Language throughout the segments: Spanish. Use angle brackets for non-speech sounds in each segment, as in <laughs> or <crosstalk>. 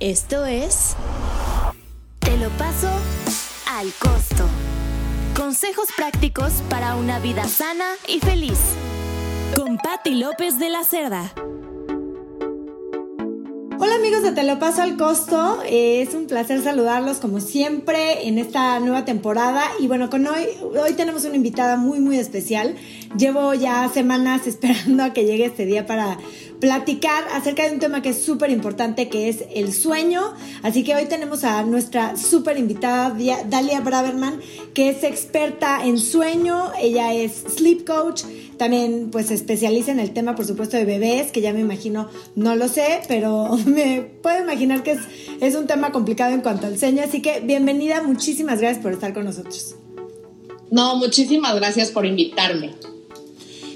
Esto es Te lo paso al costo. Consejos prácticos para una vida sana y feliz. Con Patti López de la Cerda. Hola amigos de Te lo paso al costo, es un placer saludarlos como siempre en esta nueva temporada y bueno, con hoy, hoy tenemos una invitada muy muy especial. Llevo ya semanas <laughs> esperando a que llegue este día para platicar acerca de un tema que es súper importante, que es el sueño. Así que hoy tenemos a nuestra súper invitada, Dalia Braverman, que es experta en sueño. Ella es sleep coach. También pues se especializa en el tema, por supuesto, de bebés, que ya me imagino, no lo sé, pero <laughs> me puedo imaginar que es, es un tema complicado en cuanto al sueño. Así que bienvenida, muchísimas gracias por estar con nosotros. No, muchísimas gracias por invitarme.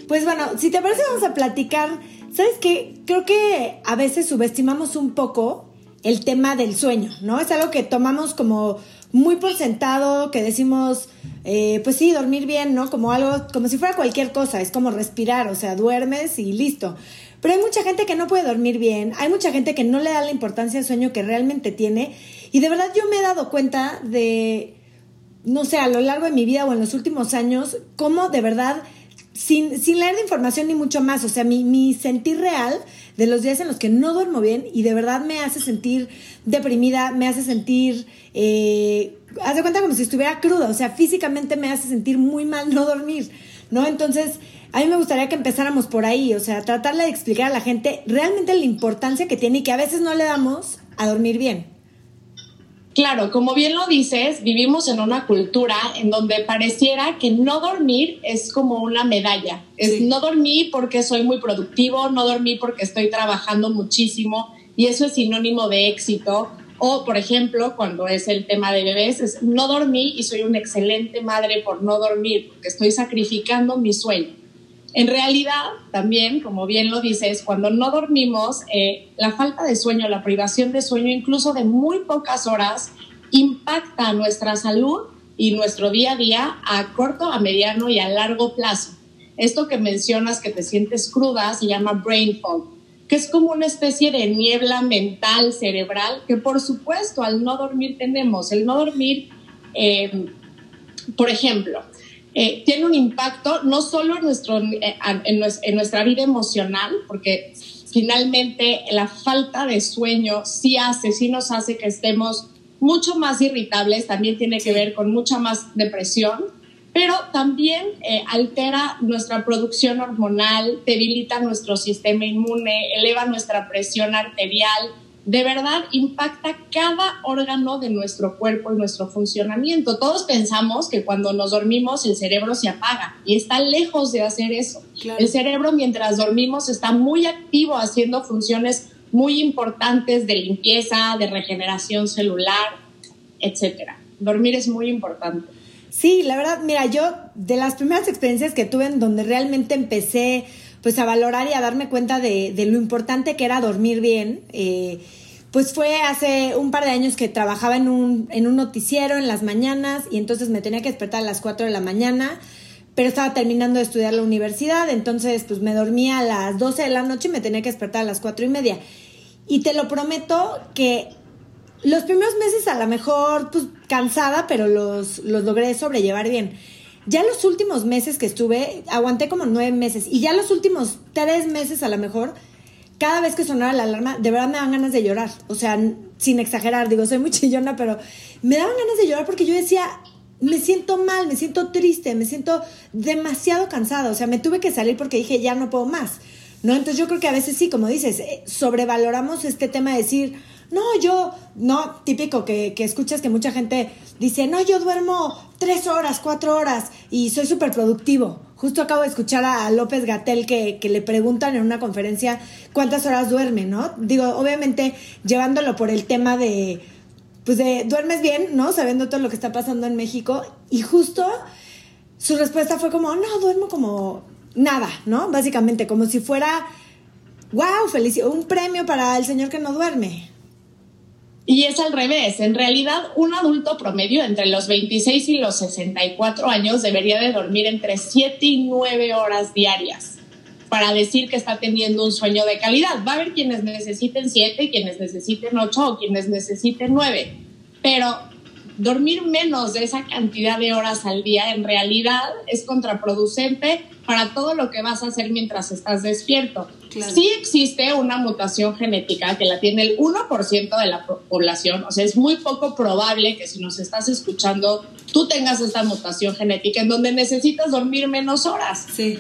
Pues bueno, si te parece, vamos a platicar ¿Sabes qué? Creo que a veces subestimamos un poco el tema del sueño, ¿no? Es algo que tomamos como muy por sentado, que decimos, eh, pues sí, dormir bien, ¿no? Como algo, como si fuera cualquier cosa, es como respirar, o sea, duermes y listo. Pero hay mucha gente que no puede dormir bien, hay mucha gente que no le da la importancia al sueño que realmente tiene. Y de verdad yo me he dado cuenta de, no sé, a lo largo de mi vida o en los últimos años, cómo de verdad sin, sin leer de información ni mucho más. O sea, mi, mi sentir real de los días en los que no duermo bien y de verdad me hace sentir deprimida, me hace sentir, eh, haz de cuenta como si estuviera cruda, o sea, físicamente me hace sentir muy mal no dormir, ¿no? Entonces, a mí me gustaría que empezáramos por ahí, o sea, tratarle de explicar a la gente realmente la importancia que tiene y que a veces no le damos a dormir bien. Claro, como bien lo dices, vivimos en una cultura en donde pareciera que no dormir es como una medalla. Es no dormir porque soy muy productivo, no dormir porque estoy trabajando muchísimo y eso es sinónimo de éxito. O, por ejemplo, cuando es el tema de bebés, es no dormí y soy una excelente madre por no dormir, porque estoy sacrificando mi sueño. En realidad, también, como bien lo dices, cuando no dormimos, eh, la falta de sueño, la privación de sueño, incluso de muy pocas horas, impacta nuestra salud y nuestro día a día a corto, a mediano y a largo plazo. Esto que mencionas que te sientes cruda se llama brain fog, que es como una especie de niebla mental, cerebral, que por supuesto al no dormir tenemos. El no dormir, eh, por ejemplo, eh, tiene un impacto no solo en, nuestro, eh, en, nuestra vida emocional, porque finalmente la falta de sueño sí hace, sí nos hace que estemos mucho más irritables, también tiene que ver con mucha más depresión, pero también eh, altera nuestra producción hormonal, debilita nuestro sistema inmune, eleva nuestra presión arterial, de verdad impacta cada órgano de nuestro cuerpo y nuestro funcionamiento. Todos pensamos que cuando nos dormimos el cerebro se apaga y está lejos de hacer eso. El cerebro mientras dormimos está muy activo haciendo funciones muy importantes de limpieza, de regeneración celular, etcétera. Dormir es muy importante. Sí, la verdad, mira, yo de las primeras experiencias que tuve en donde realmente empecé pues a valorar y a darme cuenta de, lo importante que era dormir bien. Eh, pues fue hace un par de años que trabajaba en un, en un noticiero en las mañanas y entonces me tenía que despertar a las 4 de la mañana, pero estaba terminando de estudiar la universidad, entonces pues me dormía a las 12 de la noche y me tenía que despertar a las 4 y media. Y te lo prometo que los primeros meses a lo mejor pues cansada, pero los, los logré sobrellevar bien. Ya los últimos meses que estuve, aguanté como nueve meses. Y ya los últimos tres meses a lo mejor, cada vez que sonaba la alarma, de verdad me daban ganas de llorar. O sea, sin exagerar, digo, soy muy chillona, pero me daban ganas de llorar porque yo decía, me siento mal, me siento triste, me siento demasiado cansada. O sea, me tuve que salir porque dije, ya no puedo más. ¿No? Entonces yo creo que a veces sí, como dices, eh, sobrevaloramos este tema de decir, no, yo, no, típico que, que escuchas que mucha gente dice, no, yo duermo tres horas, cuatro horas y soy súper productivo. Justo acabo de escuchar a López Gatel que, que, le preguntan en una conferencia cuántas horas duerme, ¿no? Digo, obviamente llevándolo por el tema de, pues de, duermes bien, ¿no? Sabiendo todo lo que está pasando en México. Y justo su respuesta fue como, no, duermo como nada, ¿no? Básicamente, como si fuera, wow, feliz, un premio para el señor que no duerme. Y es al revés. En realidad, un adulto promedio entre los 26 y los 64 años debería de dormir entre 7 y 9 horas diarias para decir que está teniendo un sueño de calidad. Va a haber quienes necesiten siete, quienes necesiten ocho o quienes necesiten nueve. Pero dormir menos de esa cantidad de horas al día en realidad es contraproducente para todo lo que vas a hacer mientras estás despierto. Sí existe una mutación genética que la tiene el 1% de la población, o sea, es muy poco probable que si nos estás escuchando tú tengas esta mutación genética en donde necesitas dormir menos horas. Sí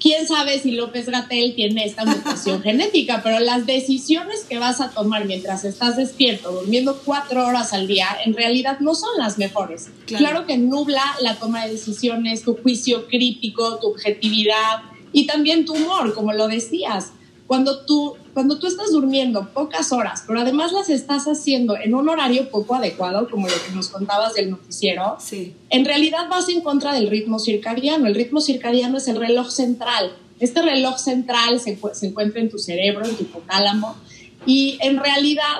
quién sabe si López Gatel tiene esta mutación <laughs> genética, pero las decisiones que vas a tomar mientras estás despierto, durmiendo cuatro horas al día, en realidad no son las mejores. Claro, que nubla la toma de decisiones, tu juicio crítico, tu objetividad y también tu humor, como lo decías. Cuando tú, cuando tú estás durmiendo pocas horas, pero además las estás haciendo en un horario poco adecuado, como lo que nos contabas del noticiero, sí. en realidad vas en contra del ritmo circadiano. El ritmo circadiano es el reloj central. Este reloj central se, se encuentra en tu cerebro, en tu hipotálamo, y en realidad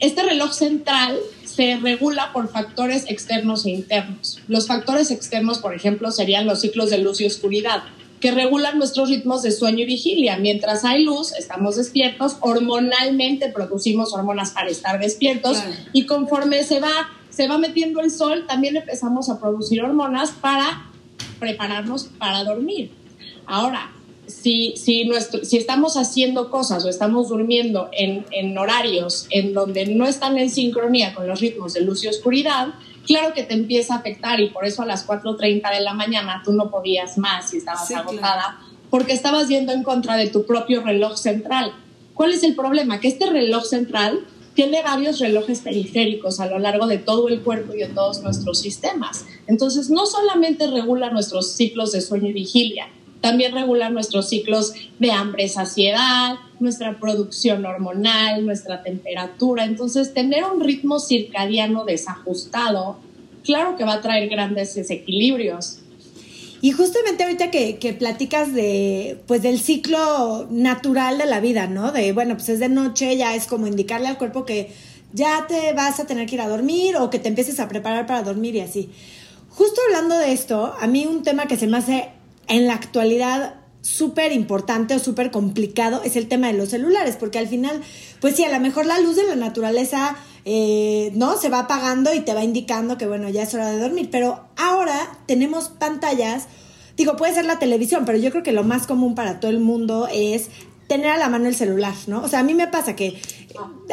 este reloj central se regula por factores externos e internos. Los factores externos, por ejemplo, serían los ciclos de luz y oscuridad que regulan nuestros ritmos de sueño y vigilia. Mientras hay luz, estamos despiertos, hormonalmente producimos hormonas para estar despiertos y conforme se va, se va metiendo el sol, también empezamos a producir hormonas para prepararnos para dormir. Ahora, si, si, nuestro, si estamos haciendo cosas o estamos durmiendo en, en horarios en donde no están en sincronía con los ritmos de luz y oscuridad, claro que te empieza a afectar y por eso a las 4.30 de la mañana tú no podías más y estabas agotada porque estabas yendo en contra de tu propio reloj central. ¿Cuál es el problema? Que este reloj central tiene varios relojes periféricos a lo largo de todo el cuerpo y de todos nuestros sistemas. Entonces, no solamente regula nuestros ciclos de sueño y vigilia, también regula nuestros ciclos de hambre, saciedad, nuestra producción hormonal, nuestra temperatura. Entonces, tener un ritmo circadiano desajustado, claro que va a traer grandes desequilibrios. Y justamente ahorita que, que, platicas de, pues del ciclo natural de la vida, ¿no? De, bueno, pues es de noche, ya es como indicarle al cuerpo que ya te vas a tener que ir a dormir o que te empieces a preparar para dormir y así. Justo hablando de esto, a mí un tema que se me hace en la actualidad súper importante o súper complicado es el tema de los celulares, porque al final, pues sí, a lo mejor la luz de la naturaleza, eh, ¿no? Se va apagando y te va indicando que, bueno, ya es hora de dormir, pero ahora tenemos pantallas, digo, puede ser la televisión, pero yo creo que lo más común para todo el mundo es tener a la mano el celular, ¿no? O sea, a mí me pasa que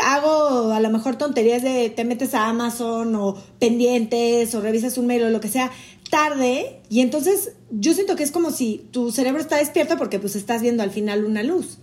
hago a lo mejor tonterías de te metes a Amazon o pendientes o revisas un mail o lo que sea, tarde y entonces yo siento que es como si tu cerebro está despierto porque pues estás viendo al final una luz.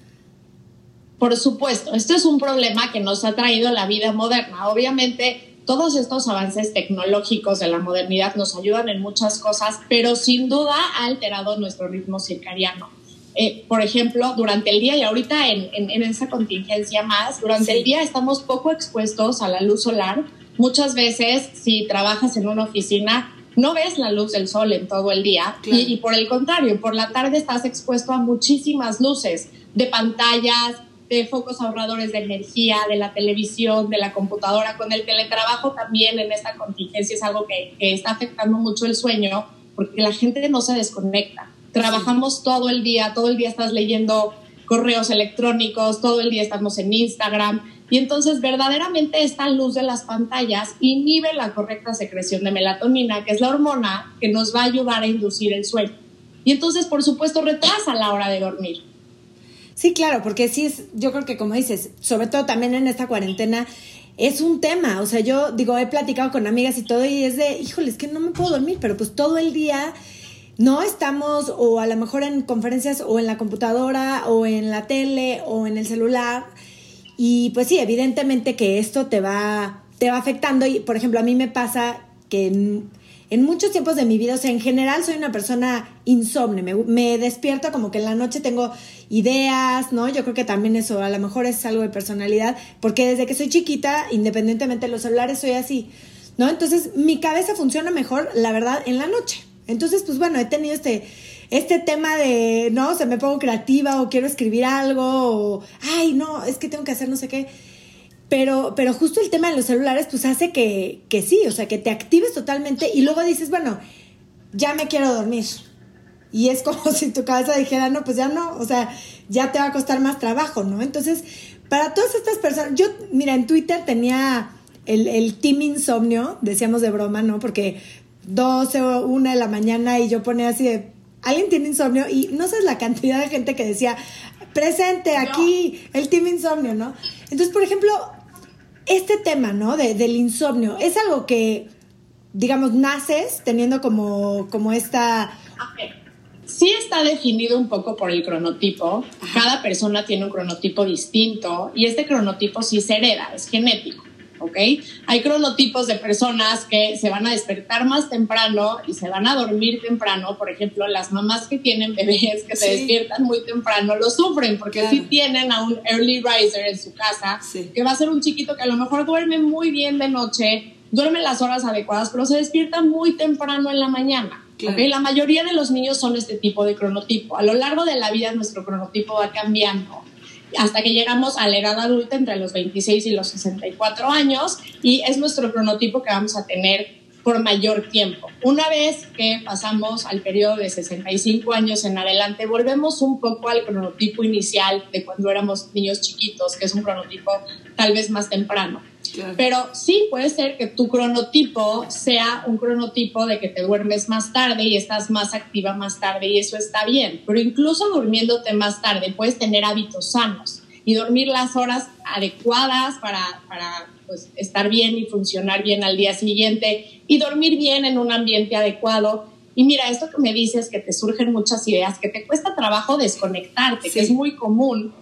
Por supuesto, este es un problema que nos ha traído la vida moderna. Obviamente, todos estos avances tecnológicos de la modernidad nos ayudan en muchas cosas, pero sin duda ha alterado nuestro ritmo circadiano. Eh, por ejemplo, durante el día y ahorita en, en, esa contingencia más, durante el día estamos poco expuestos a la luz solar. Muchas veces, si trabajas en una oficina, no ves la luz del sol en todo el día y, por el contrario, por la tarde estás expuesto a muchísimas luces de pantallas, de focos ahorradores de energía, de la televisión, de la computadora. Con el teletrabajo también en esta contingencia es algo que, está afectando mucho el sueño porque la gente no se desconecta. Trabajamos todo el día, todo el día estás leyendo correos electrónicos, todo el día estamos en Instagram y entonces verdaderamente esta luz de las pantallas inhibe la correcta secreción de melatonina, que es la hormona que nos va a ayudar a inducir el sueño. Y entonces, por supuesto, retrasa la hora de dormir. Sí, claro, porque sí es, yo creo que como dices, sobre todo también en esta cuarentena, es un tema. O sea, yo digo, he platicado con amigas y todo y es de, híjole, es que no me puedo dormir, pero pues todo el día no estamos o a lo mejor en conferencias o en la computadora o en la tele o en el celular y pues sí, evidentemente que esto te va, te va afectando. Y por ejemplo, a mí me pasa que en, muchos tiempos de mi vida, o sea, en general soy una persona insomne. Me, me, despierto como que en la noche tengo ideas, ¿no? Yo creo que también eso a lo mejor es algo de personalidad, porque desde que soy chiquita, independientemente de los celulares, soy así, ¿no? Entonces mi cabeza funciona mejor, la verdad, en la noche. Entonces, pues bueno, he tenido este este tema de, no, o sea, me pongo creativa o quiero escribir algo o, ay, no, es que tengo que hacer no sé qué. Pero, pero justo el tema de los celulares, pues hace que, que sí, o sea, que te actives totalmente y luego dices, bueno, ya me quiero dormir. y es como <laughs> si tu cabeza dijera, no, pues ya no, o sea, ya te va a costar más trabajo, ¿no? Entonces, para todas estas personas, yo, mira, en Twitter tenía el, el team insomnio, decíamos de broma, ¿no? Porque 12 o 1 de la mañana y yo ponía así de, alguien tiene insomnio y no sabes la cantidad de gente que decía, presente aquí el team insomnio, ¿no? Entonces, por ejemplo, este tema, ¿no? De, del insomnio, es algo que, digamos, naces teniendo como, como esta... Sí está definido un poco por el cronotipo. Cada persona tiene un cronotipo distinto y este cronotipo sí se hereda, es genético. ¿Ok? Hay cronotipos de personas que se van a despertar más temprano y se van a dormir temprano. Por ejemplo, las mamás que tienen bebés que se despiertan muy temprano lo sufren porque si tienen a un early riser en su casa, que va a ser un chiquito que a lo mejor duerme muy bien de noche, duerme las horas adecuadas, pero se despierta muy temprano en la mañana. La mayoría de los niños son este tipo de cronotipo. A lo largo de la vida nuestro cronotipo va cambiando hasta que llegamos a la edad adulta entre los 26 y los 64 años y es nuestro cronotipo que vamos a tener por mayor tiempo. Una vez que pasamos al periodo de 65 años en adelante, volvemos un poco al cronotipo inicial de cuando éramos niños chiquitos, que es un cronotipo tal vez más temprano. Pero sí puede ser que tu cronotipo sea un cronotipo de que te duermes más tarde y estás más activa más tarde y eso está bien. Pero incluso durmiéndote más tarde puedes tener hábitos sanos y dormir las horas adecuadas para, para pues, estar bien y funcionar bien al día siguiente y dormir bien en un ambiente adecuado. Y mira, esto que me dices, que te surgen muchas ideas, que te cuesta trabajo desconectarte, que es muy común,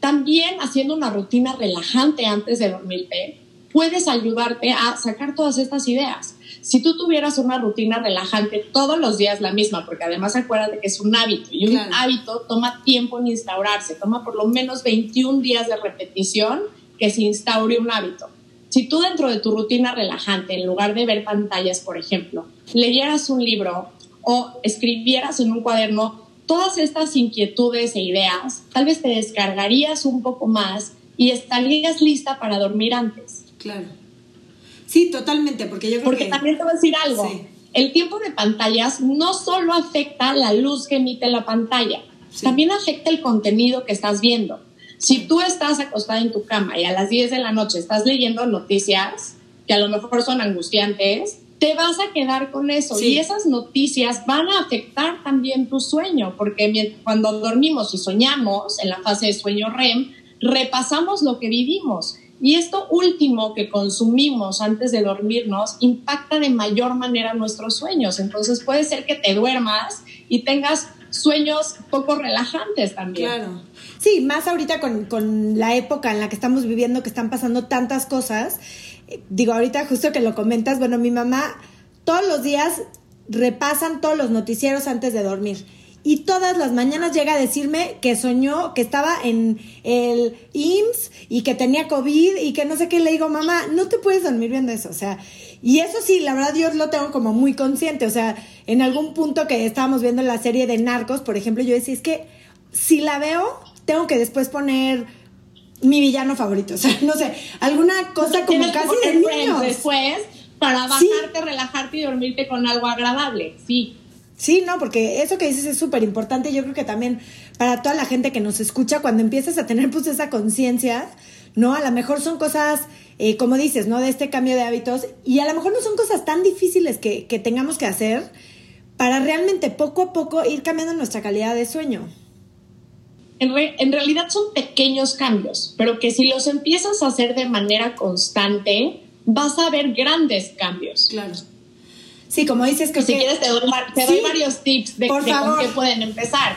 también haciendo una rutina relajante antes de dormirte, puedes ayudarte a sacar todas estas ideas. Si tú tuvieras una rutina relajante todos los días la misma, porque además acuérdate que es un hábito y un hábito toma tiempo en instaurarse, toma por lo menos 21 días de repetición que se instaure un hábito. Si tú dentro de tu rutina relajante, en lugar de ver pantallas, por ejemplo, leyeras un libro o escribieras en un cuaderno todas estas inquietudes e ideas, tal vez te descargarías un poco más y estarías lista para dormir antes. Claro. Sí, totalmente, porque yo creo porque también te voy a decir algo. El tiempo de pantallas no solo afecta la luz que emite la pantalla, también afecta el contenido que estás viendo. Si tú estás acostada en tu cama y a las 10 de la noche estás leyendo noticias que a lo mejor son angustiantes, te vas a quedar con eso y esas noticias van a afectar también tu sueño, porque cuando dormimos y soñamos en la fase de sueño REM, repasamos lo que vivimos y esto último que consumimos antes de dormirnos impacta de mayor manera nuestros sueños. Entonces puede ser que te duermas y tengas sueños poco relajantes también. Claro. Sí, más ahorita con, con la época en la que estamos viviendo, que están pasando tantas cosas. Eh, digo, ahorita justo que lo comentas, bueno, mi mamá todos los días repasan todos los noticieros antes de dormir y todas las mañanas llega a decirme que soñó que estaba en el IMSS y que tenía COVID y que no sé qué. Le digo, mamá, no te puedes dormir viendo eso. O sea, y eso sí, la verdad yo lo tengo como muy consciente. O sea, en algún punto que estábamos viendo la serie de Narcos, por ejemplo, yo decía, es que si la veo, tengo que después poner mi villano favorito. <laughs> O sea, no sé, alguna cosa como casi de niños. Después, para bajarte, relajarte y dormirte con algo agradable. Sí. Sí, no, porque eso que dices es súper importante. Yo creo que también para toda la gente que nos escucha, cuando empiezas a tener pues esa conciencia, ¿no? A lo mejor son cosas, eh, como dices, ¿no? De este cambio de hábitos. Y a lo mejor no son cosas tan difíciles que, que tengamos que hacer para realmente poco a poco ir cambiando nuestra calidad de sueño. En, en realidad son pequeños cambios, pero que si los empiezas a hacer de manera constante, vas a ver grandes cambios. Claro. Sí, como dices que... Si quieres te doy, varios tips de, con qué pueden empezar.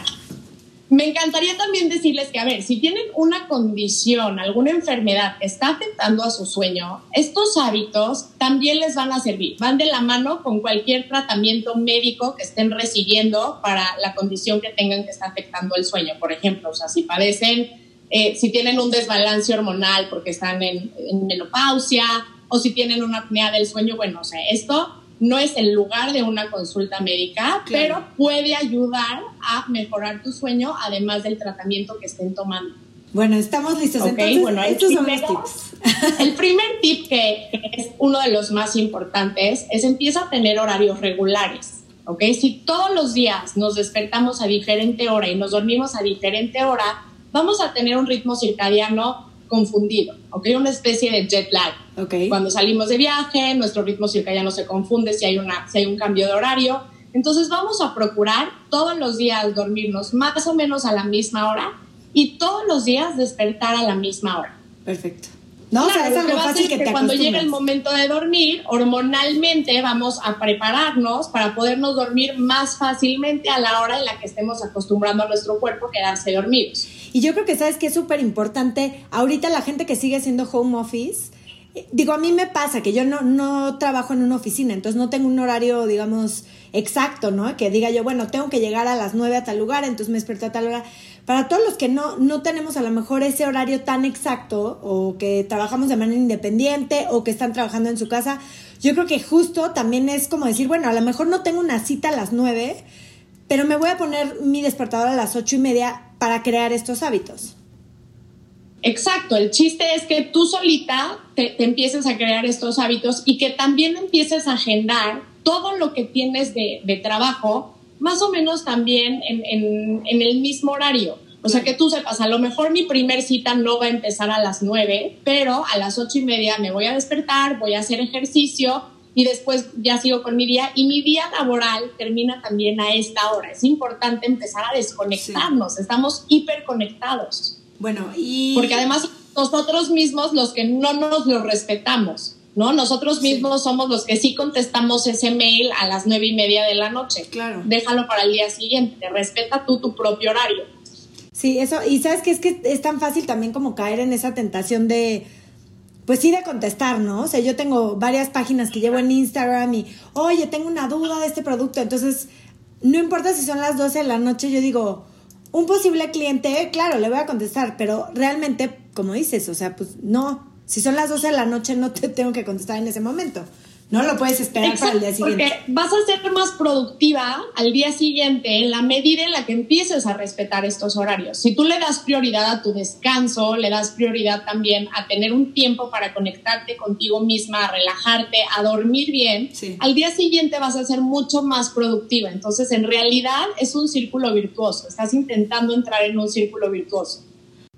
Me encantaría también decirles que, a ver, si tienen una condición, alguna enfermedad que está afectando a su sueño, estos hábitos también les van a servir. Van de la mano con cualquier tratamiento médico que estén recibiendo para la condición que tengan que está afectando el sueño. Por ejemplo, o sea, si padecen, eh, si tienen un desbalance hormonal porque están en, en menopausia o si tienen una apnea del sueño, bueno, o sea, esto no es el lugar de una consulta médica, pero puede ayudar a mejorar tu sueño, además del tratamiento que estén tomando. Bueno, estamos listos. Entonces, bueno, estos son los tips. <laughs> El primer tip que es uno de los más importantes es empieza a tener horarios regulares. ¿ok? Si todos los días nos despertamos a diferente hora y nos dormimos a diferente hora, vamos a tener un ritmo circadiano confundido, ¿ok? Una especie de jet lag. Okay. Cuando salimos de viaje, nuestro ritmo circadiano se confunde si hay, una, si hay un cambio de horario. Entonces vamos a procurar todos los días dormirnos más o menos a la misma hora y todos los días despertar a la misma hora. Perfecto. No, o sea, es algo fácil que, que cuando llegue el momento de dormir, hormonalmente vamos a prepararnos para podernos dormir más fácilmente a la hora en la que estemos acostumbrando a nuestro cuerpo a quedarse dormidos. Y yo creo que sabes que es súper importante, ahorita la gente que sigue haciendo home office, digo, a mí me pasa que yo no, no trabajo en una oficina, entonces no tengo un horario, digamos, exacto, ¿no? Que diga yo, bueno, tengo que llegar a las nueve a tal lugar, entonces me despierto a tal hora. Para todos los que no, no tenemos a lo mejor ese horario tan exacto o que trabajamos de manera independiente o que están trabajando en su casa, yo creo que justo también es como decir, bueno, a lo mejor no tengo una cita a las nueve, pero me voy a poner mi despertador a las ocho y media para crear estos hábitos. Exacto, el chiste es que tú solita te, empieces a crear estos hábitos y que también empieces a agendar todo lo que tienes de, trabajo más o menos también en, el mismo horario. O sea, que tú sepas, a lo mejor mi primer cita no va a empezar a las nueve, pero a las ocho y media me voy a despertar, voy a hacer ejercicio y después ya sigo con mi día. Y mi día laboral termina también a esta hora. Es importante empezar a desconectarnos. Estamos hiperconectados. Bueno, y... Porque además nosotros mismos los que no nos lo respetamos. ¿no? Nosotros mismos somos los que sí contestamos ese mail a las nueve y media de la noche. Claro. Déjalo para el día siguiente, respeta tú tu propio horario. Sí, eso, y sabes que es que es tan fácil también como caer en esa tentación de, pues sí, de contestar, ¿no? O sea, yo tengo varias páginas que llevo en Instagram y, oye, tengo una duda de este producto, entonces, no importa si son las 12 de la noche, yo digo, un posible cliente, claro, le voy a contestar, pero realmente, como dices, o sea, pues no, si son las 12 de la noche, no te tengo que contestar en ese momento. No lo puedes esperar para el día siguiente. Porque vas a ser más productiva al día siguiente en la medida en la que empieces a respetar estos horarios. Si tú le das prioridad a tu descanso, le das prioridad también a tener un tiempo para conectarte contigo misma, a relajarte, a dormir bien, al día siguiente vas a ser mucho más productiva. Entonces, en realidad es un círculo virtuoso. Estás intentando entrar en un círculo virtuoso.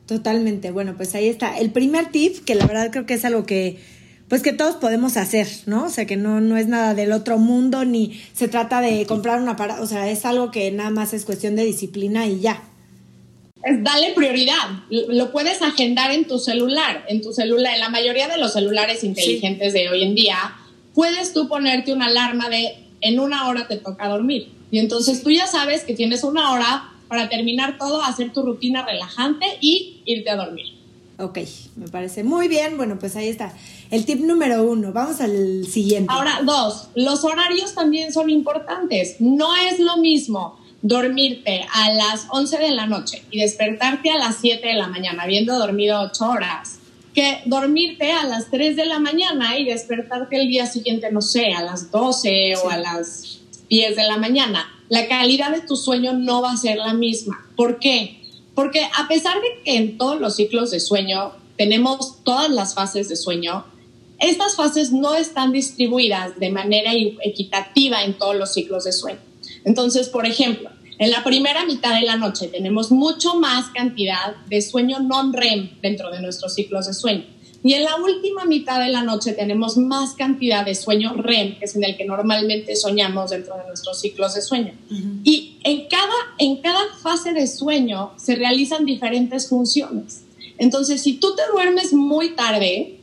Totalmente. Bueno, pues ahí está. El primer tip, que la verdad creo que es algo que, pues que todos podemos hacer, ¿no? O sea, que no, no es nada del otro mundo, ni se trata de comprar una para, o sea, es algo que nada más es cuestión de disciplina y ya. Es dale prioridad. Lo puedes agendar en tu celular, en tu celular, en la mayoría de los celulares inteligentes de hoy en día, puedes tú ponerte una alarma de en una hora te toca dormir. Y entonces tú ya sabes que tienes una hora para terminar todo, hacer tu rutina relajante y irte a dormir. Ok, me parece muy bien. Bueno, pues ahí está. El tip número uno. Vamos al siguiente. Ahora, dos. Los horarios también son importantes. No es lo mismo dormirte a las 11 de la noche y despertarte a las 7 de la mañana, habiendo dormido 8 horas, que dormirte a las 3 de la mañana y despertarte el día siguiente, no sé, a las 12 o a las 10 de la mañana la calidad de tu sueño no va a ser la misma. ¿Por qué? Porque a pesar de que en todos los ciclos de sueño tenemos todas las fases de sueño, estas fases no están distribuidas de manera equitativa en todos los ciclos de sueño. Entonces, por ejemplo, en la primera mitad de la noche tenemos mucho más cantidad de sueño non-REM dentro de nuestros ciclos de sueño. Y en la última mitad de la noche tenemos más cantidad de sueño REM, que es en el que normalmente soñamos dentro de nuestros ciclos de sueño. Y en cada, en cada fase de sueño se realizan diferentes funciones. Entonces, si tú te duermes muy tarde,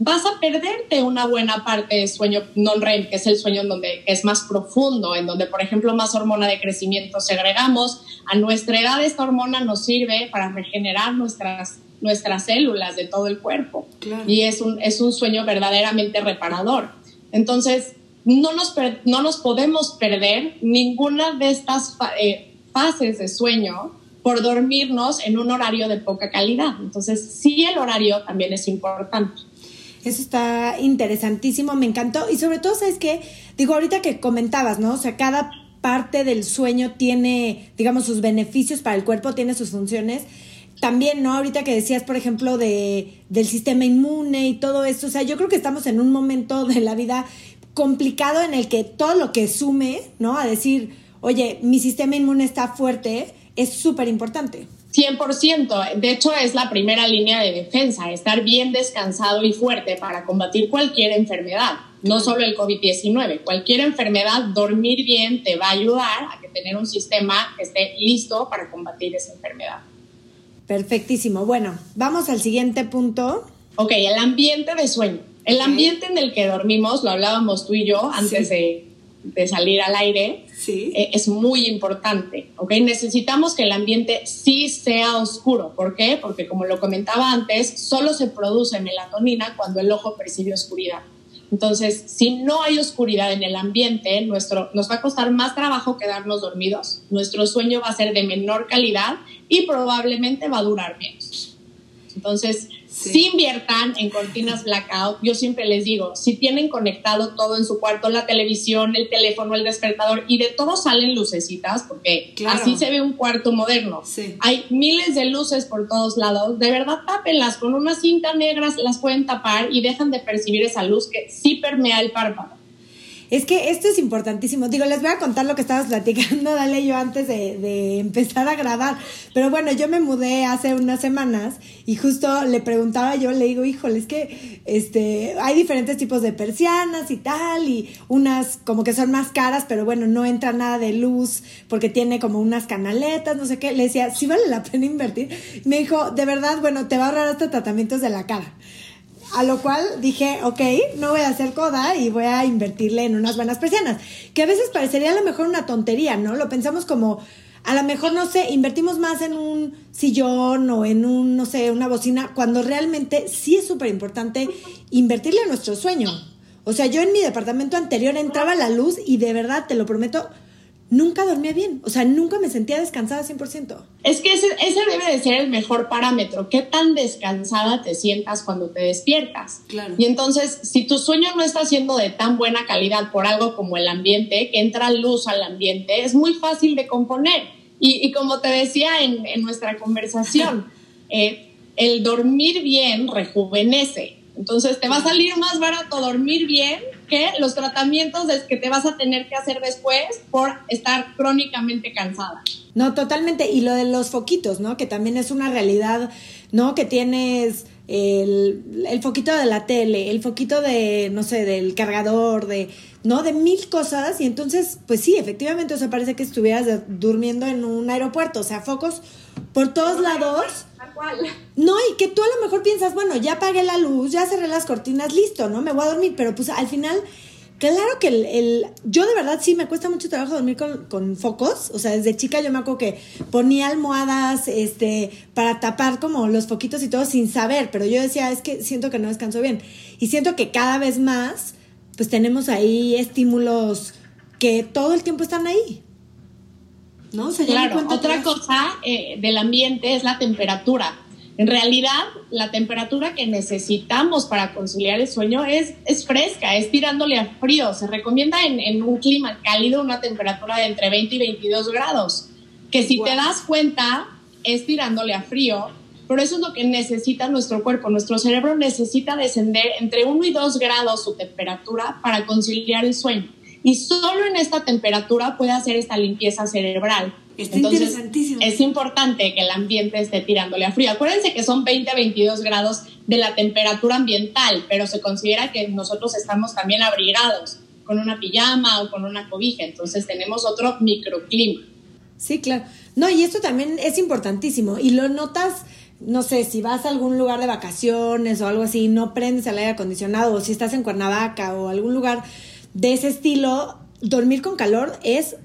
vas a perderte una buena parte de sueño non-REM, que es el sueño en donde es más profundo, en donde, por ejemplo, más hormona de crecimiento segregamos. A nuestra edad esta hormona nos sirve para regenerar nuestras nuestras células de todo el cuerpo. Y es un, es un sueño verdaderamente reparador. Entonces, no nos, no nos podemos perder ninguna de estas eh, fases de sueño por dormirnos en un horario de poca calidad. Entonces, sí, el horario también es importante. Eso está interesantísimo, me encantó. Y sobre todo, ¿sabes qué? Digo, ahorita que comentabas, ¿no? O sea, cada parte del sueño tiene, digamos, sus beneficios para el cuerpo, tiene sus funciones también, ¿no? Ahorita que decías, por ejemplo, de, del sistema inmune y todo esto, o sea, yo creo que estamos en un momento de la vida complicado en el que todo lo que sume, ¿no? A decir, oye, mi sistema inmune está fuerte, es súper importante. 100%. De hecho, es la primera línea de defensa, estar bien descansado y fuerte para combatir cualquier enfermedad, no solo el COVID-19. Cualquier enfermedad, dormir bien te va a ayudar a que tener un sistema que esté listo para combatir esa enfermedad. Perfectísimo. Bueno, vamos al siguiente punto. Ok, el ambiente de sueño. El ambiente en el que dormimos, lo hablábamos tú y yo antes de, salir al aire, sí. Eh, es muy importante, ¿ok? Necesitamos que el ambiente sí sea oscuro. ¿Por qué? Porque como lo comentaba antes, solo se produce melatonina cuando el ojo percibe oscuridad. Entonces, si no hay oscuridad en el ambiente, nuestro, nos va a costar más trabajo quedarnos dormidos, nuestro sueño va a ser de menor calidad y probablemente va a durar menos. Entonces, si inviertan en cortinas blackout, yo siempre les digo, si tienen conectado todo en su cuarto, la televisión, el teléfono, el despertador y de todo salen lucecitas, porque así se ve un cuarto moderno. Hay miles de luces por todos lados, de verdad tápenlas con una cinta negra, las pueden tapar y dejan de percibir esa luz que sí permea el párpado. Es que esto es importantísimo. Digo, les voy a contar lo que estabas platicando, <laughs> dale yo antes de, empezar a grabar. Pero bueno, yo me mudé hace unas semanas y justo le preguntaba yo, le digo, híjole, es que este, hay diferentes tipos de persianas y tal, y unas como que son más caras, pero bueno, no entra nada de luz porque tiene como unas canaletas, no sé qué. Le decía, sí vale la pena invertir. Me dijo, de verdad, bueno, te va a ahorrar hasta tratamientos de la cara. A lo cual dije, ok, no voy a hacer coda y voy a invertirle en unas buenas persianas. Que a veces parecería a lo mejor una tontería, ¿no? Lo pensamos como, a lo mejor, no sé, invertimos más en un sillón o en un, no sé, una bocina, cuando realmente sí es súper importante invertirle a nuestro sueño. O sea, yo en mi departamento anterior entraba la luz y de verdad, te lo prometo, nunca dormía bien, o sea, nunca me sentía descansada 100%. Es que ese, ese, debe de ser el mejor parámetro, qué tan descansada te sientas cuando te despiertas. Claro. Y entonces, si tu sueño no está siendo de tan buena calidad por algo como el ambiente, que entra luz al ambiente, es muy fácil de componer. Y, y como te decía en, en nuestra conversación, <laughs> eh, el dormir bien rejuvenece. Entonces, te va a salir más barato dormir bien que los tratamientos que te vas a tener que hacer después por estar crónicamente cansada. No, totalmente. Y lo de los foquitos, ¿no? Que también es una realidad, ¿no? Que tienes el, el foquito de la tele, el foquito de, no sé, del cargador, de, ¿no? De mil cosas. Y entonces, pues sí, efectivamente, o sea, parece que estuvieras durmiendo en un aeropuerto. O sea, focos por todos lados. No, y que tú a lo mejor piensas, bueno, ya apagué la luz, ya cerré las cortinas, listo, ¿no? Me voy a dormir, pero pues al final, claro que el, yo de verdad sí me cuesta mucho trabajo dormir con, focos, o sea, desde chica yo me acuerdo que ponía almohadas, este, para tapar como los foquitos y todo sin saber, pero yo decía, es que siento que no descanso bien. Y siento que cada vez más, pues tenemos ahí estímulos que todo el tiempo están ahí. ¿No? claro, otra cosa eh, del ambiente es la temperatura. En realidad, la temperatura que necesitamos para conciliar el sueño es, es fresca, es tirándole a frío. Se recomienda en, un clima cálido una temperatura de entre 20 y 22 grados, que si te das cuenta es tirándole a frío, pero eso es lo que necesita nuestro cuerpo. Nuestro cerebro necesita descender entre 1 y 2 grados su temperatura para conciliar el sueño y solo en esta temperatura puede hacer esta limpieza cerebral. Está Entonces, interesantísimo. Es importante que el ambiente esté tirándole a frío. Acuérdense que son 20 a 22 grados de la temperatura ambiental, pero se considera que nosotros estamos también abrigados con una pijama o con una cobija. Entonces tenemos otro microclima. Sí, claro. No, y esto también es importantísimo. Y lo notas, no sé, si vas a algún lugar de vacaciones o algo así, no prendes el aire acondicionado, o si estás en Cuernavaca o algún lugar de ese estilo, dormir con calor es,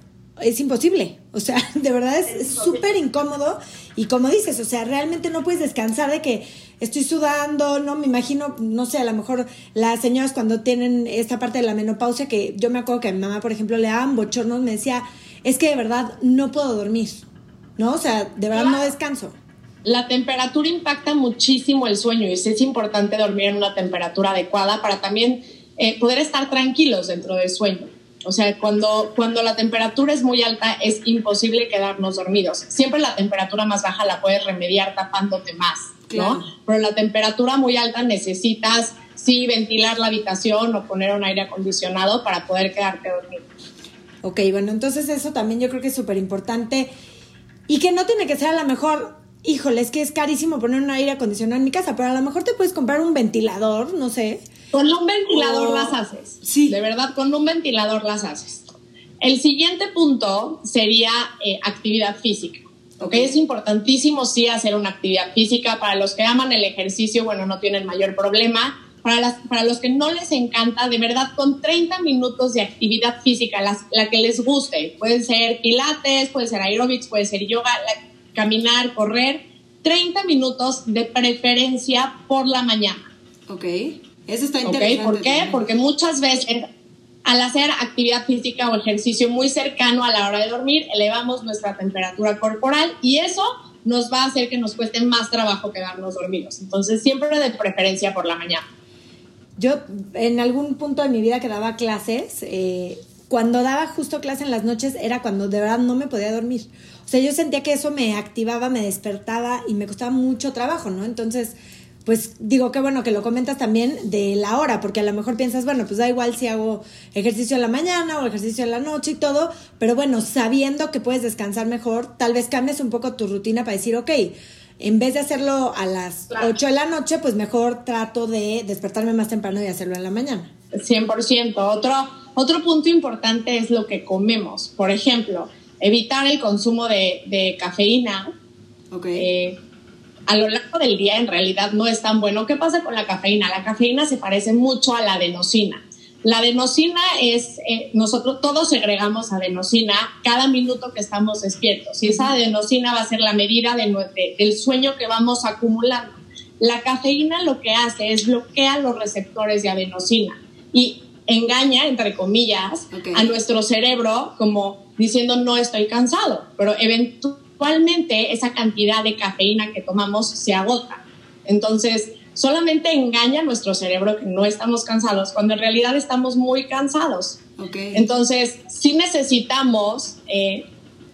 es imposible. O sea, <laughs> de verdad es súper incómodo. Y como dices, o sea, realmente no puedes descansar de que estoy sudando, no me imagino, no sé, a lo mejor las señoras cuando tienen esta parte de la menopausia, que yo me acuerdo que a mi mamá, por ejemplo, le daban bochornos, me decía, es que de verdad no puedo dormir, ¿no? O sea, de verdad no descanso. La temperatura impacta muchísimo el sueño y es importante dormir en una temperatura adecuada para también eh, poder estar tranquilos dentro del sueño. O sea, cuando, cuando la temperatura es muy alta es imposible quedarnos dormidos. Siempre la temperatura más baja la puedes remediar tapándote más, ¿no? Pero la temperatura muy alta necesitas sí ventilar la habitación o poner un aire acondicionado para poder quedarte dormido. Ok, bueno, entonces eso también yo creo que es súper importante y que no tiene que ser a lo mejor, híjole, es que es carísimo poner un aire acondicionado en mi casa, pero a lo mejor te puedes comprar un ventilador, no sé. Con un ventilador las haces. Sí. De verdad, con un ventilador las haces. El siguiente punto sería eh, actividad física. Okay. Es importantísimo sí hacer una actividad física. Para los que aman el ejercicio, bueno, no tienen mayor problema para, las, para los que no les encanta, de verdad, con 30 minutos de actividad física, la que les guste, puede ser pilates, puede ser aerobics, puede ser yoga, caminar, correr, 30 minutos de preferencia por la mañana. Ok, eso está interesante. ¿Por qué? Porque muchas veces al hacer actividad física o ejercicio muy cercano a la hora de dormir, elevamos nuestra temperatura corporal y eso nos va a hacer que nos cueste más trabajo quedarnos dormidos. Entonces, siempre de preferencia por la mañana. Yo en algún punto de mi vida que daba clases, eh, cuando daba justo clase en las noches era cuando de verdad no me podía dormir. O sea, yo sentía que eso me activaba, me despertaba y me costaba mucho trabajo, ¿no? Entonces, pues digo, qué bueno que lo comentas también de la hora, porque a lo mejor piensas, bueno, pues da igual si hago ejercicio en la mañana o ejercicio en la noche y todo, pero bueno, sabiendo que puedes descansar mejor, tal vez cambies un poco tu rutina para decir, ok, en vez de hacerlo a las 8 de la noche, pues mejor trato de despertarme más temprano y hacerlo en la mañana. 100%. Otro, otro punto importante es lo que comemos. Por ejemplo, evitar el consumo de, cafeína. Okay. Eh, a lo largo del día en realidad no es tan bueno. ¿Qué pasa con la cafeína? La cafeína se parece mucho a la adenosina. La adenosina es, eh, nosotros todos segregamos adenosina cada minuto que estamos despiertos y esa adenosina va a ser la medida de, del sueño que vamos acumulando. La cafeína lo que hace es bloquear los receptores de adenosina y engaña, entre comillas, a nuestro cerebro como diciendo no estoy cansado, pero eventualmente esa cantidad de cafeína que tomamos se agota. Entonces, solamente engaña a nuestro cerebro que no estamos cansados, cuando en realidad estamos muy cansados. Entonces, sí necesitamos eh,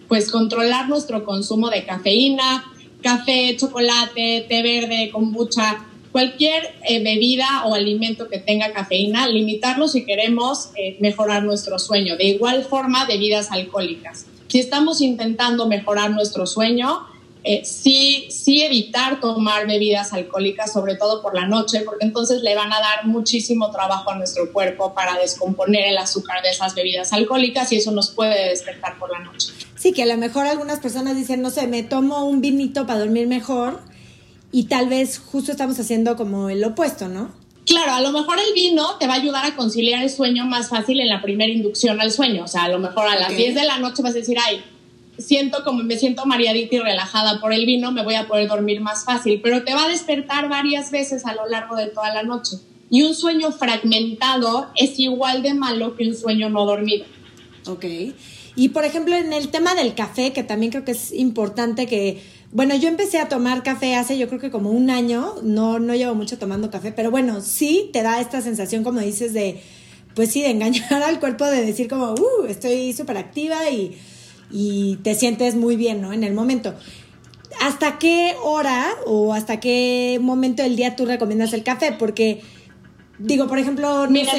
pues controlar nuestro consumo de cafeína, café, chocolate, té verde, kombucha, cualquier eh, bebida o alimento que tenga cafeína, limitarlo si queremos eh, mejorar nuestro sueño. De igual forma, bebidas alcohólicas. Si estamos intentando mejorar nuestro sueño, eh, sí, sí evitar tomar bebidas alcohólicas, sobre todo por la noche, porque entonces le van a dar muchísimo trabajo a nuestro cuerpo para descomponer el azúcar de esas bebidas alcohólicas y eso nos puede despertar por la noche. Sí, que a lo mejor algunas personas dicen, no sé, me tomo un vinito para dormir mejor y tal vez justo estamos haciendo como el opuesto, ¿no? Claro, a lo mejor el vino te va a ayudar a conciliar el sueño más fácil en la primera inducción al sueño. O sea, a lo mejor a las 10 de la noche vas a decir, ay, siento como me siento mareadita y relajada por el vino, me voy a poder dormir más fácil, pero te va a despertar varias veces a lo largo de toda la noche. Y un sueño fragmentado es igual de malo que un sueño no dormido. Ok. Y por ejemplo, en el tema del café, que también creo que es importante que, bueno, yo empecé a tomar café hace yo creo que como un año, no, no llevo mucho tomando café, pero bueno, sí te da esta sensación, como dices, de, pues sí, de engañar <laughs> al cuerpo, de decir como, uh, estoy súper activa y y te sientes muy bien, ¿no? En el momento. ¿Hasta qué hora o hasta qué momento del día tú recomiendas el café? Porque, digo, por ejemplo, no Mira,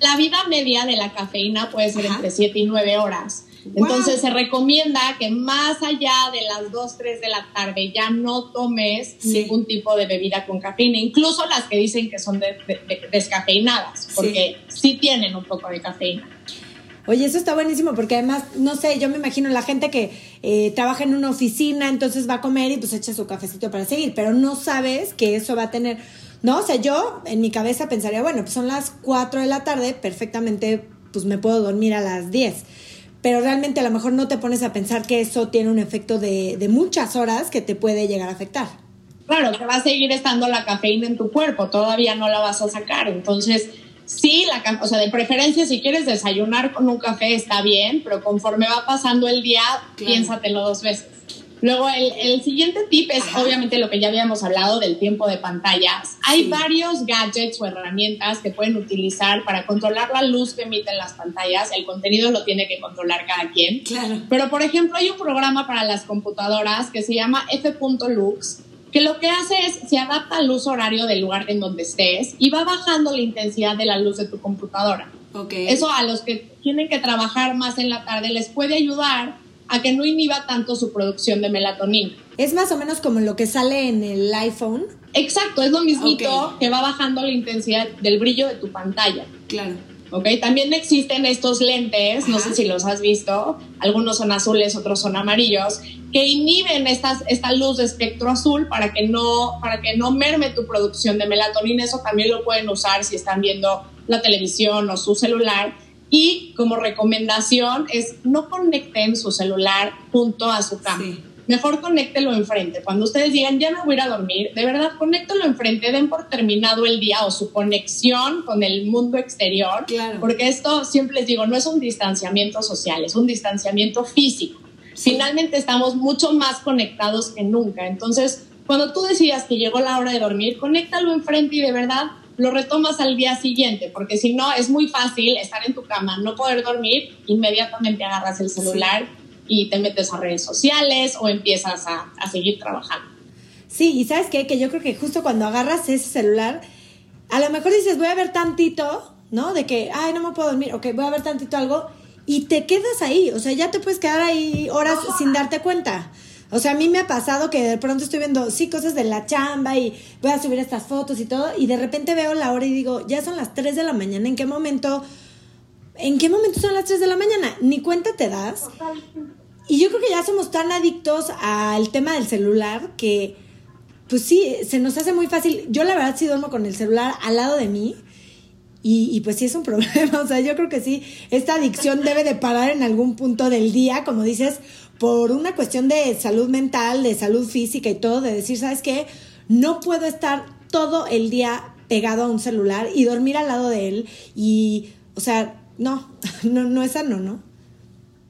la vida media de la cafeína puede ser entre 7 y 9 horas. Entonces se recomienda que más allá de las 2, 3 de la tarde ya no tomes ningún tipo de bebida con cafeína, incluso las que dicen que son descafeinadas, porque sí tienen un poco de cafeína. Oye, eso está buenísimo porque además, no sé, yo me imagino la gente que eh, trabaja en una oficina, entonces va a comer y pues echa su cafecito para seguir, pero no sabes que eso va a tener, ¿no? O sea, yo en mi cabeza pensaría, bueno, pues son las 4 de la tarde, perfectamente, pues me puedo dormir a las 10. Pero realmente a lo mejor no te pones a pensar que eso tiene un efecto de, de muchas horas que te puede llegar a afectar. Claro, que va a seguir estando la cafeína en tu cuerpo, todavía no la vas a sacar. Entonces, sí, la, o sea, de preferencia si quieres desayunar con un café está bien, pero conforme va pasando el día, piénsatelo dos veces. Luego, el, siguiente tip es obviamente lo que ya habíamos hablado del tiempo de pantallas. Hay varios gadgets o herramientas que pueden utilizar para controlar la luz que emiten las pantallas. El contenido lo tiene que controlar cada quien. Claro. Pero, por ejemplo, hay un programa para las computadoras que se llama F.lux, que lo que hace es se adapta al luz horario del lugar en donde estés y va bajando la intensidad de la luz de tu computadora. Okay. Eso a los que tienen que trabajar más en la tarde les puede ayudar a que no inhiba tanto su producción de melatonina. Es más o menos como lo que sale en el iPhone. Exacto, es lo mismito que va bajando la intensidad del brillo de tu pantalla. Claro. ¿ok? También existen estos lentes, no sé si los has visto, algunos son azules, otros son amarillos, que inhiben estas, esta luz de espectro azul para que, no, para que no merme tu producción de melatonina. Eso también lo pueden usar si están viendo la televisión o su celular y como recomendación es no conecten su celular junto a su cama. Mejor conéctelo enfrente. Cuando ustedes digan, ya me voy a ir a dormir, de verdad, conéctelo enfrente, den por terminado el día o su conexión con el mundo exterior. Porque esto, siempre les digo, no es un distanciamiento social, es un distanciamiento físico. Finalmente estamos mucho más conectados que nunca. Entonces, cuando tú decidas que llegó la hora de dormir, conéctalo enfrente y de verdad lo retomas al día siguiente, porque si no es muy fácil estar en tu cama, no poder dormir, inmediatamente agarras el celular y te metes a redes sociales o empiezas a, a seguir trabajando. Sí, y sabes qué, que yo creo que justo cuando agarras ese celular, a lo mejor dices, voy a ver tantito, ¿no? De que, ay, no me puedo dormir, ok, voy a ver tantito algo, y te quedas ahí, o sea, ya te puedes quedar ahí horas sin darte cuenta. O sea, a mí me ha pasado que de pronto estoy viendo, sí, cosas de la chamba y voy a subir estas fotos y todo, y de repente veo la hora y digo, ya son las 3 de la mañana, ¿en qué momento? ¿En qué momento son las 3 de la mañana? Ni cuenta te das. Y yo creo que ya somos tan adictos al tema del celular que, pues sí, se nos hace muy fácil. Yo la verdad sí duermo con el celular al lado de mí. Y, y, pues sí es un <laughs> problema, o sea, yo creo que sí, esta adicción debe de parar en algún punto del día, como dices, por una cuestión de salud mental, de salud física y todo, de decir, ¿sabes qué? No puedo estar todo el día pegado a un celular y dormir al lado de él y, o sea, no, <laughs> no, no es sano, ¿no?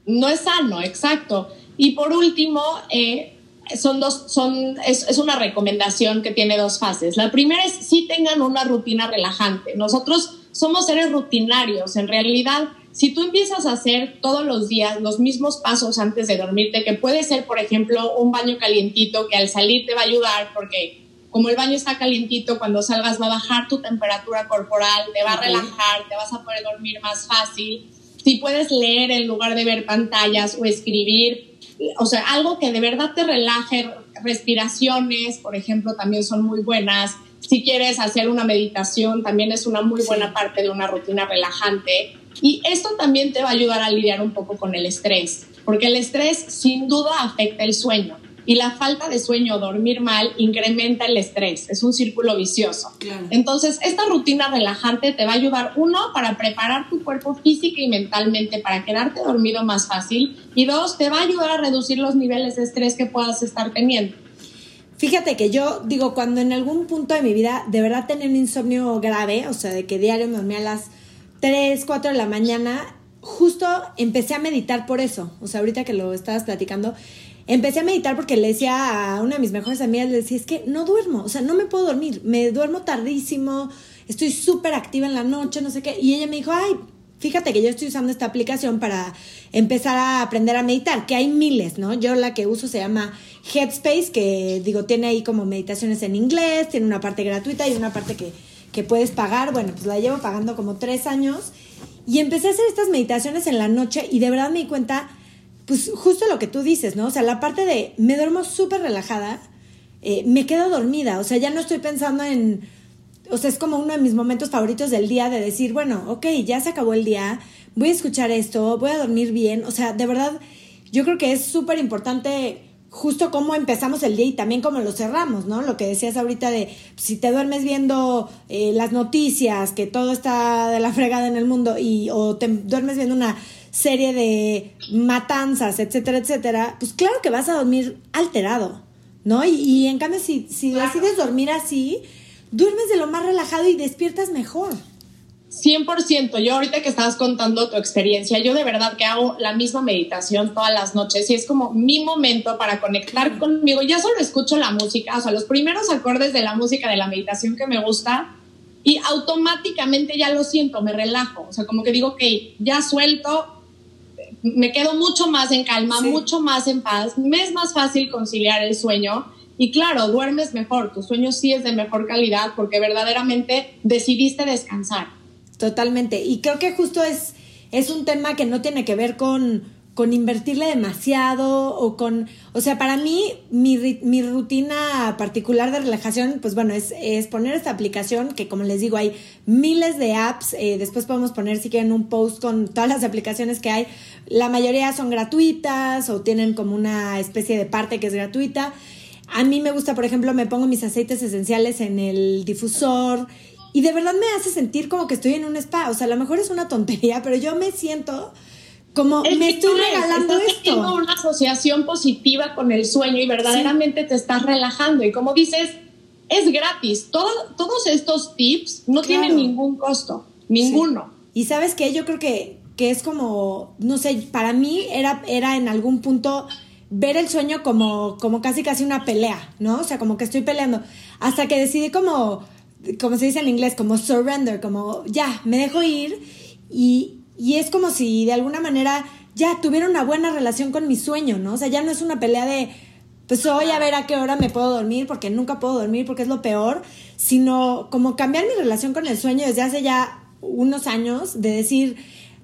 No es sano, exacto. Y por último, eh, son dos, son, es, es, una recomendación que tiene dos fases. La primera es si tengan una rutina relajante. Nosotros somos seres rutinarios, en realidad si tú empiezas a hacer todos los días los mismos pasos antes de dormirte, que puede ser, por ejemplo, un baño calientito que al salir te va a ayudar porque como el baño está calientito, cuando salgas va a bajar tu temperatura corporal, te va a relajar, te vas a poder dormir más fácil. Si puedes leer en lugar de ver pantallas o escribir, o sea, algo que de verdad te relaje, respiraciones, por ejemplo, también son muy buenas. Si quieres hacer una meditación, también es una muy buena parte de una rutina relajante. Y esto también te va a ayudar a lidiar un poco con el estrés, porque el estrés sin duda afecta el sueño y la falta de sueño o dormir mal incrementa el estrés, es un círculo vicioso. Entonces, esta rutina relajante te va a ayudar, uno, para preparar tu cuerpo física y mentalmente para quedarte dormido más fácil y dos, te va a ayudar a reducir los niveles de estrés que puedas estar teniendo. Fíjate que yo digo, cuando en algún punto de mi vida de verdad tenía un insomnio grave, o sea, de que diario me dormía a las 3, 4 de la mañana, justo empecé a meditar por eso. O sea, ahorita que lo estabas platicando, empecé a meditar porque le decía a una de mis mejores amigas, le decía, es que no duermo, o sea, no me puedo dormir, me duermo tardísimo, estoy súper activa en la noche, no sé qué. Y ella me dijo, ay, fíjate que yo estoy usando esta aplicación para empezar a aprender a meditar, que hay miles, ¿no? Yo la que uso se llama Headspace, que digo, tiene ahí como meditaciones en inglés, tiene una parte gratuita y una parte que que puedes pagar. Bueno, pues la llevo pagando como tres años. Y empecé a hacer estas meditaciones en la noche y de verdad me di cuenta, pues justo lo que tú dices, ¿no? O sea, la parte de me duermo súper relajada, eh, me quedo dormida, o sea, ya no estoy pensando en, o sea, es como uno de mis momentos favoritos del día de decir, bueno, ok, ya se acabó el día, voy a escuchar esto, voy a dormir bien, o sea, de verdad, yo creo que es súper importante justo cómo empezamos el día y también cómo lo cerramos, ¿no? Lo que decías ahorita de si te duermes viendo eh, las noticias, que todo está de la fregada en el mundo, y, o te duermes viendo una serie de matanzas, etcétera, etcétera, pues claro que vas a dormir alterado, ¿no? Y, en cambio, si, si decides dormir así, duermes de lo más relajado y despiertas mejor. 100%. Yo ahorita que estabas contando tu experiencia, yo de verdad que hago la misma meditación todas las noches y es como mi momento para conectar conmigo. Ya solo escucho la música, o sea, los primeros acordes de la música de la meditación que me gusta y automáticamente ya lo siento, me relajo. O sea, como que digo, ok, ya suelto, me quedo mucho más en calma, mucho más en paz, me es más fácil conciliar el sueño. Y claro, duermes mejor, tu sueño sí es de mejor calidad porque verdaderamente decidiste descansar. Totalmente. Y creo que justo es, es un tema que no tiene que ver con, con invertirle demasiado o con, o sea, para mí mi, mi rutina particular de relajación, pues bueno, es, es, poner esta aplicación que como les digo hay miles de apps, eh, después podemos poner si quieren un post con todas las aplicaciones que hay, la mayoría son gratuitas o tienen como una especie de parte que es gratuita. A mí me gusta, por ejemplo, me pongo mis aceites esenciales en el difusor y de verdad me hace sentir como que estoy en un spa. O sea, a lo mejor es una tontería, pero yo me siento como me estoy regalando estás esto. una asociación positiva con el sueño y verdaderamente te estás relajando. Y como dices, es gratis. todos estos tips no tienen ningún costo, ninguno. Y sabes qué, yo creo que, que es como, no sé, para mí era, era en algún punto ver el sueño como, como casi casi una pelea, ¿no? O sea, como que estoy peleando. Hasta que decidí como como se dice en inglés, como surrender, como ya, me dejo ir y, y es como si de alguna manera ya tuviera una buena relación con mi sueño, ¿no? O sea, ya no es una pelea de, pues hoy a ver a qué hora me puedo dormir, porque nunca puedo dormir, porque es lo peor, sino como cambiar mi relación con el sueño desde hace ya unos años, de decir,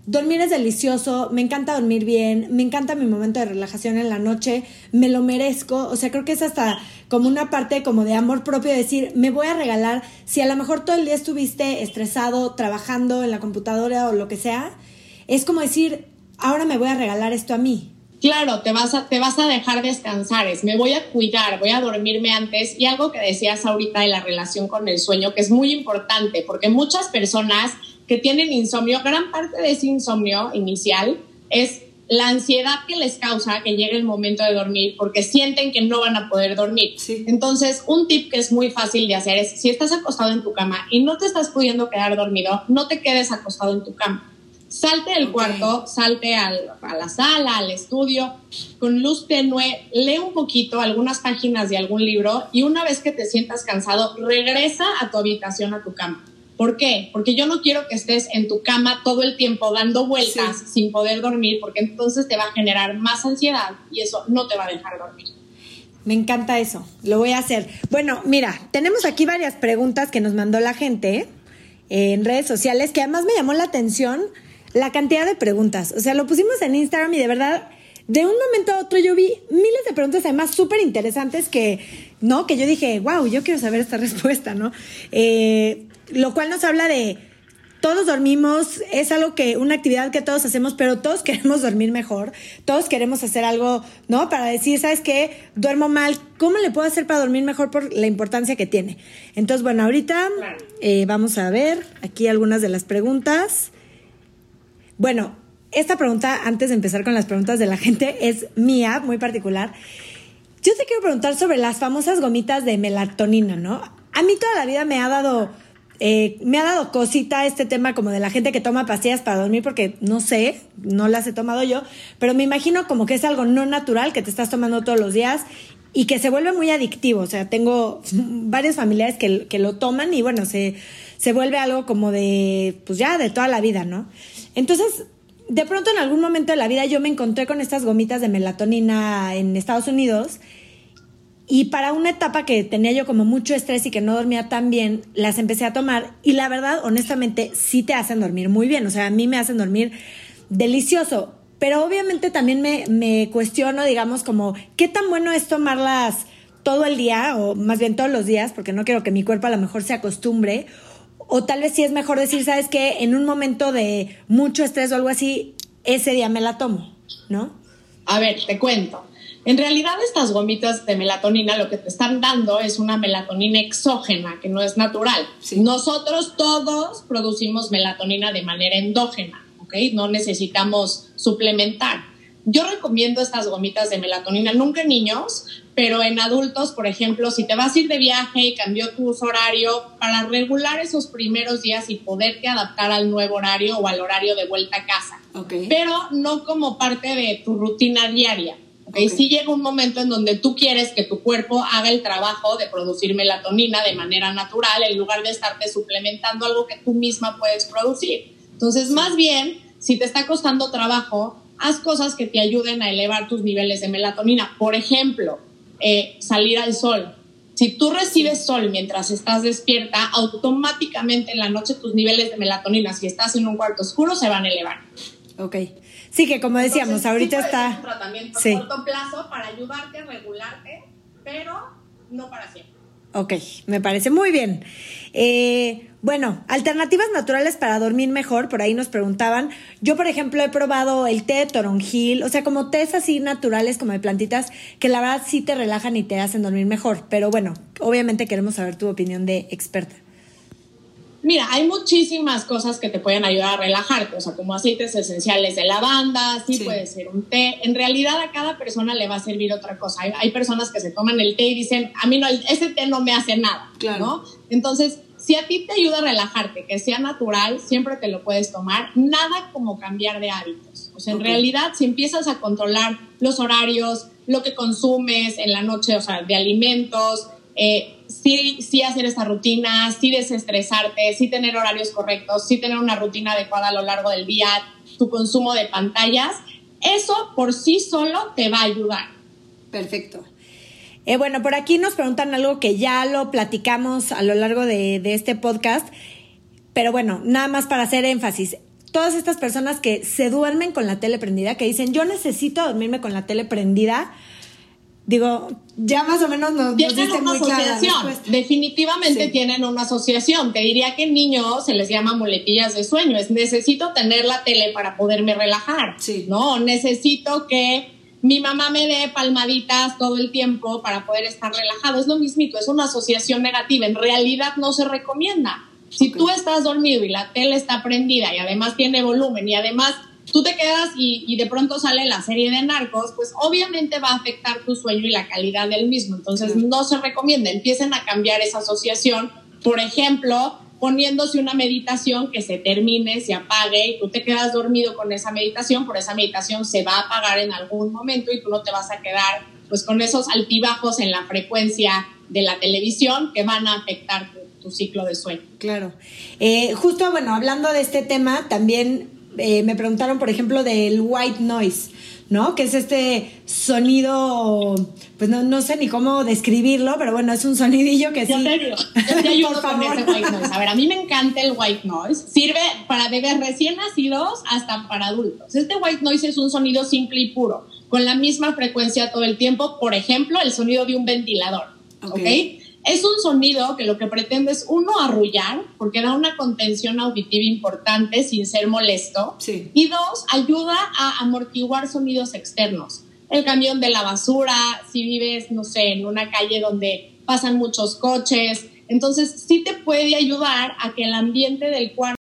Dormir es delicioso, me encanta dormir bien, me encanta mi momento de relajación en la noche, me lo merezco, o sea, creo que es hasta como una parte como de amor propio, decir, me voy a regalar, si a lo mejor todo el día estuviste estresado, trabajando en la computadora o lo que sea, es como decir, ahora me voy a regalar esto a mí. Claro, te vas a, te vas a dejar descansar, es, me voy a cuidar, voy a dormirme antes. Y algo que decías ahorita de la relación con el sueño, que es muy importante, porque muchas personas que tienen insomnio, gran parte de ese insomnio inicial es la ansiedad que les causa que llegue el momento de dormir porque sienten que no van a poder dormir. Entonces, un tip que es muy fácil de hacer es, si estás acostado en tu cama y no te estás pudiendo quedar dormido, no te quedes acostado en tu cama. Salte del cuarto, salte a la sala, al estudio, con luz tenue, lee un poquito algunas páginas de algún libro y una vez que te sientas cansado, regresa a tu habitación, a tu cama ¿Por qué? Porque yo no quiero que estés en tu cama todo el tiempo dando vueltas sin poder dormir, porque entonces te va a generar más ansiedad y eso no te va a dejar dormir. Me encanta eso, lo voy a hacer. Bueno, mira, tenemos aquí varias preguntas que nos mandó la gente en redes sociales, que además me llamó la atención la cantidad de preguntas. O sea, lo pusimos en Instagram y de verdad, de un momento a otro yo vi miles de preguntas además súper interesantes que, ¿no? Que yo dije, wow, yo quiero saber esta <laughs> respuesta, ¿no? Eh, lo cual nos habla de todos dormimos, es algo que, una actividad que todos hacemos, pero todos <laughs> queremos dormir mejor, todos queremos hacer algo, ¿no? Para decir, ¿sabes qué? Duermo mal, ¿cómo le puedo hacer para dormir mejor por la importancia que tiene? Entonces, bueno, ahorita eh, vamos a ver aquí algunas de las preguntas. Bueno, esta pregunta, antes de empezar con las preguntas de la <laughs> gente, es mía, muy particular. Yo te quiero preguntar sobre las famosas gomitas de melatonina, ¿no? A mí toda la vida me ha dado eh, me ha dado cosita este tema como de la gente que toma pastillas para dormir porque no sé, no las he tomado yo, pero me imagino como que es algo no natural que te estás tomando todos los días y que se vuelve muy adictivo. O sea, tengo varios familiares que, que lo toman y bueno, se, se vuelve algo como de, pues ya, de toda la vida, ¿no? Entonces, de pronto en algún momento de la vida yo me encontré con estas gomitas de melatonina en Estados Unidos y para una etapa que tenía yo como mucho estrés y que no dormía tan bien, las empecé a tomar y la verdad, honestamente, sí te hacen dormir muy bien. O sea, a mí me hacen dormir delicioso. Pero obviamente también me, cuestiono, digamos, como, ¿qué tan bueno es tomarlas todo el día o más bien todos los días? Porque no quiero que mi cuerpo a lo mejor se acostumbre. O tal vez sí es mejor decir, ¿sabes qué? En un momento de mucho estrés o algo así, ese día me la tomo, ¿no? A ver, te cuento. En realidad estas gomitas de melatonina lo que te están dando es una melatonina exógena, que no es natural. Nosotros todos producimos melatonina de manera endógena, ¿ok? No necesitamos suplementar. yo recomiendo estas gomitas de melatonina, nunca en niños, pero en adultos, por ejemplo, si te vas a ir de viaje y cambió tu horario, para regular esos primeros días y poderte adaptar al nuevo horario o al horario de vuelta a casa. Pero no como parte de tu rutina diaria. ¿Okay? Sí llega un momento en donde tú quieres que tu cuerpo haga el trabajo de producir melatonina de manera natural en lugar de estarte suplementando algo que tú misma puedes producir. Entonces, más bien, si te está costando trabajo, haz cosas que te ayuden a elevar tus niveles de melatonina. Por ejemplo, eh, salir al sol. Si tú recibes sol mientras estás despierta, automáticamente en la noche tus niveles de melatonina, si estás en un cuarto oscuro, se van a elevar. Ok. Sí, que como decíamos, ahorita está... un tratamiento a corto plazo para ayudarte regularte, pero no para siempre. Ok, me parece muy bien. Eh, bueno, alternativas naturales para dormir mejor, por ahí nos preguntaban. Yo, por ejemplo, he probado el té de toronjil, o sea, como tés así naturales, como de plantitas, que la verdad sí te relajan y te hacen dormir mejor. Pero bueno, obviamente queremos saber tu opinión de experta. Mira, hay muchísimas cosas que te pueden ayudar a relajarte, o sea, como aceites esenciales de lavanda, sí, puede ser un té. En realidad a cada persona le va a servir otra cosa. Hay, personas que se toman el té y dicen, a mí no, ese té no me hace nada, claro. ¿no? Entonces, si a ti te ayuda a relajarte, que sea natural, siempre te lo puedes tomar. Nada como cambiar de hábitos. O sea, en realidad, si empiezas a controlar los horarios, lo que consumes en la noche, o sea, de alimentos, eh, sí, hacer esta rutina, sí desestresarte, sí tener horarios correctos, sí tener una rutina adecuada a lo largo del día, tu consumo de pantallas, eso por sí solo te va a ayudar. Perfecto. Eh, bueno, por aquí nos preguntan algo que ya lo platicamos a lo largo de, de este podcast, pero bueno, nada más para hacer énfasis todas estas personas que se duermen con la tele prendida, que dicen, yo necesito dormirme con la tele prendida, digo, ya más o menos nos, tienen una asociación. Definitivamente tienen una asociación. Te diría que en niños se les llama muletillas de sueño. Es necesito tener la tele para poderme relajar. Sí. No, necesito que mi mamá me dé palmaditas todo el tiempo para poder estar relajado. Es lo mismito, es una asociación negativa. En realidad no se recomienda. Si tú estás dormido y la tele está prendida y además tiene volumen y además tú te quedas y, de pronto sale la serie de narcos, pues obviamente va a afectar tu sueño y la calidad del mismo. Entonces no se recomienda, empiecen a cambiar esa asociación. Por ejemplo, poniéndose una meditación que se termine, se apague y tú te quedas dormido con esa meditación, por esa meditación se va a apagar en algún momento y tú no te vas a quedar pues con esos altibajos en la frecuencia de la televisión que van a afectar tu, ciclo de sueño. Claro. Eh, justo, bueno, hablando de este tema, también eh, me preguntaron, por ejemplo, del white noise, ¿no? Que es este sonido, pues no, no sé ni cómo describirlo, pero bueno, es un sonidillo que sí. Yo te <laughs> ayudo con ese white noise. A ver, a mí me encanta el white noise. Sirve para bebés recién nacidos hasta para adultos. Este white noise es un sonido simple y puro, con la misma frecuencia todo el tiempo. Por ejemplo, el sonido de un ventilador. ¿Ok? Es un sonido que lo que pretende es, uno, arrullar, porque da una contención auditiva importante sin ser molesto. Y dos, ayuda a amortiguar sonidos externos. El camión de la basura, si vives, no sé, en una calle donde pasan muchos coches. Entonces, sí te puede ayudar a que el ambiente del cuarto